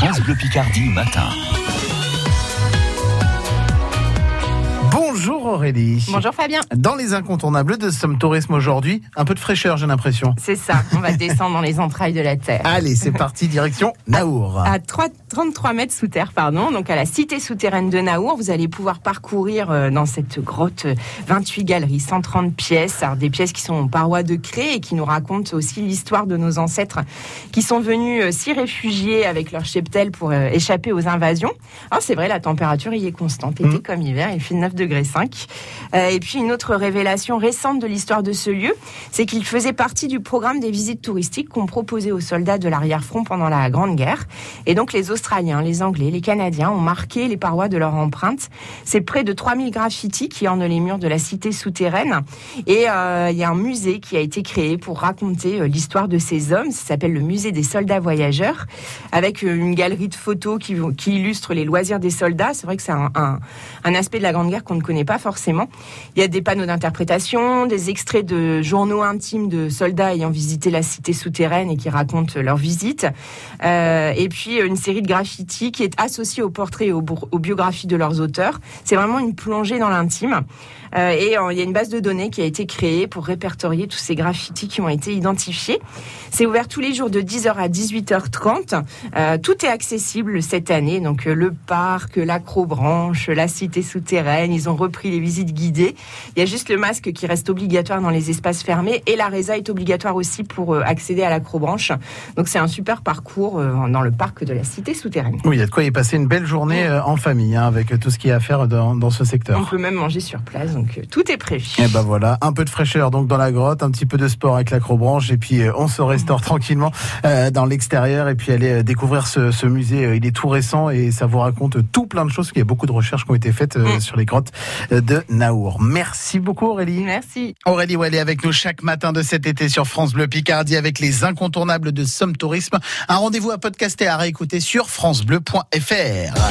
France Bleu Picardie matin. Bonjour Aurélie. Bonjour Fabien. Dans les incontournables de Somme Tourisme aujourd'hui, un peu de fraîcheur j'ai l'impression. C'est ça, on va descendre dans les entrailles de la Terre. Allez, c'est parti, direction Naour. À 3, 33 mètres sous terre, pardon, donc à la cité souterraine de Naour, vous allez pouvoir parcourir euh, dans cette grotte 28 galeries, 130 pièces, alors des pièces qui sont en parois de craie et qui nous racontent aussi l'histoire de nos ancêtres qui sont venus euh, s'y réfugier avec leur cheptel pour euh, échapper aux invasions. Alors c'est vrai, la température y est constante, été Mhm. comme hiver, il fait 9 degrés 5. Euh, et puis une autre révélation récente de l'histoire de ce lieu, c'est qu'il faisait partie du programme des visites touristiques qu'on proposait aux soldats de l'arrière-front pendant la Grande Guerre. Et donc les Australiens, les Anglais, les Canadiens ont marqué les parois de leur empreinte. C'est près de 3000 graffitis qui ornent les murs de la cité souterraine. Et euh, il y a un musée qui a été créé pour raconter euh, l'histoire de ces hommes. Ça s'appelle le musée des soldats voyageurs, avec euh, une galerie de photos qui, qui illustrent les loisirs des soldats. C'est vrai que c'est un, aspect de la Grande Guerre qu'on ne connaît pas forcément. Il y a des panneaux d'interprétation, des extraits de journaux intimes de soldats ayant visité la cité souterraine et qui racontent leur visite. Et puis une série de graffitis qui est associée aux portraits et aux, aux biographies de leurs auteurs. C'est vraiment une plongée dans l'intime. Euh, et euh, il y a une base de données qui a été créée pour répertorier tous ces graffitis qui ont été identifiés. C'est ouvert tous les jours de 10h à 18h30. Euh, tout est accessible cette année. Donc le parc, l'acrobranche, la cité souterraine, ils ont repris les visites guidées. Il y a juste le masque qui reste obligatoire dans les espaces fermés et la résa est obligatoire aussi pour accéder à l'acrobranche. Donc c'est un super parcours dans le parc de la cité. Oui, il y a de quoi y passer une belle journée euh, en famille hein, avec tout ce qu'il y a à faire dans, dans ce On secteur. peut même manger sur place, donc euh, tout est prévu. Et ben voilà, un peu de fraîcheur donc dans la grotte, un petit peu de sport avec l'acrobranche et puis euh, on se restaure tranquillement euh, dans l'extérieur et puis aller euh, découvrir ce, ce musée. Euh, Il est tout récent et ça vous raconte tout plein de choses. parce qu'il y a beaucoup de recherches qui ont été faites euh, Mm. sur les grottes euh, de Naour. Merci beaucoup Aurélie. Merci. Aurélie Wallet avec nous chaque matin de cet été sur France Bleu Picardie avec les incontournables de Somme Tourisme. Un rendez-vous à podcaster à réécouter sur francebleu.fr.